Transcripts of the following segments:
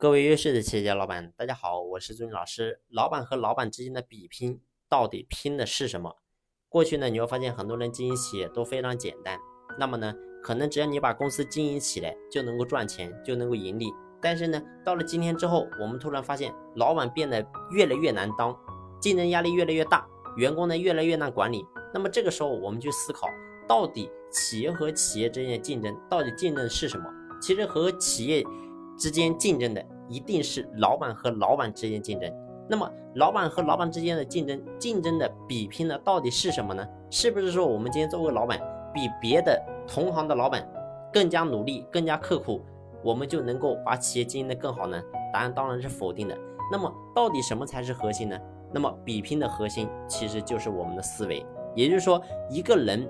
各位优秀的企业家老板，大家好，我是朱军老师。老板和老板之间的比拼，到底拼的是什么？过去呢，你会发现很多人经营企业都非常简单。那么呢，可能只要你把公司经营起来，就能够赚钱，就能够盈利。但是呢，到了今天之后，我们突然发现，老板变得越来越难当，竞争压力越来越大，员工呢越来越难管理。那么这个时候，我们去思考，到底企业和企业之间的竞争，到底竞争的是什么？其实和企业。之间竞争的一定是老板和老板之间竞争。那么，老板和老板之间的竞争，竞争的比拼的，到底是什么呢？是不是说我们今天作为老板，比别的同行的老板更加努力、更加刻苦，我们就能够把企业经营的更好呢？答案当然是否定的。那么，到底什么才是核心呢？那么，比拼的核心其实就是我们的思维。也就是说，一个人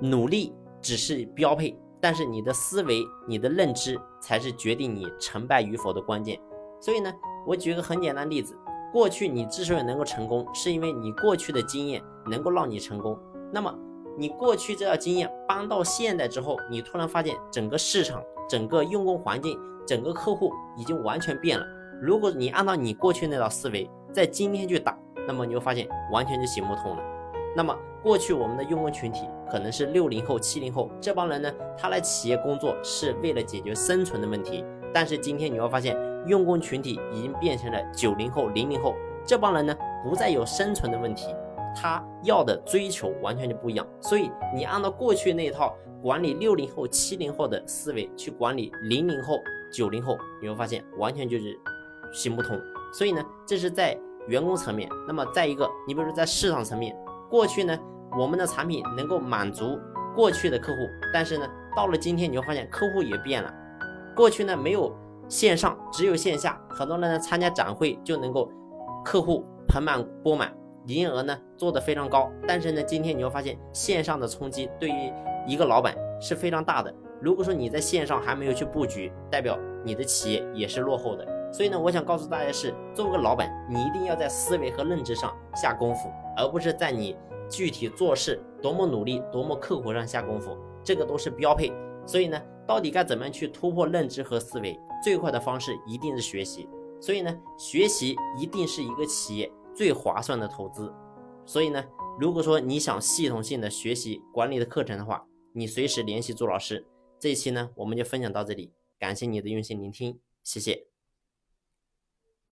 努力只是标配。但是你的思维、你的认知才是决定你成败与否的关键。所以呢，我举个很简单例子：过去你之所以能够成功，是因为你过去的经验能够让你成功。那么你过去这套经验搬到现在之后，你突然发现整个市场、整个用工环境、整个客户已经完全变了。如果你按照你过去那套思维在今天去打，那么你会发现完全就行不通了。那么过去我们的用工群体可能是六零后、七零后这帮人呢，他来企业工作是为了解决生存的问题。但是今天你会发现，用工群体已经变成了九零后、零零后这帮人呢，不再有生存的问题，他要的追求完全就不一样。所以你按照过去那一套管理六零后、七零后的思维去管理零零后、九零后，你会发现完全就是行不通。所以呢，这是在员工层面。那么再一个，你比如说在市场层面。过去呢，我们的产品能够满足过去的客户，但是呢，到了今天你会发现客户也变了。过去呢没有线上，只有线下，很多人呢参加展会就能够客户盆满钵满，营业额呢做得非常高。但是呢，今天你会发现线上的冲击对于一个老板是非常大的。如果说你在线上还没有去布局，代表你的企业也是落后的。所以呢，我想告诉大家是，作为个老板，你一定要在思维和认知上下功夫，而不是在你具体做事多么努力、多么刻苦上下功夫，这个都是标配。所以呢，到底该怎么样去突破认知和思维？最快的方式一定是学习。所以呢，学习一定是一个企业最划算的投资。所以呢，如果说你想系统性的学习管理的课程的话，你随时联系朱老师。这一期呢，我们就分享到这里，感谢你的用心聆听，谢谢。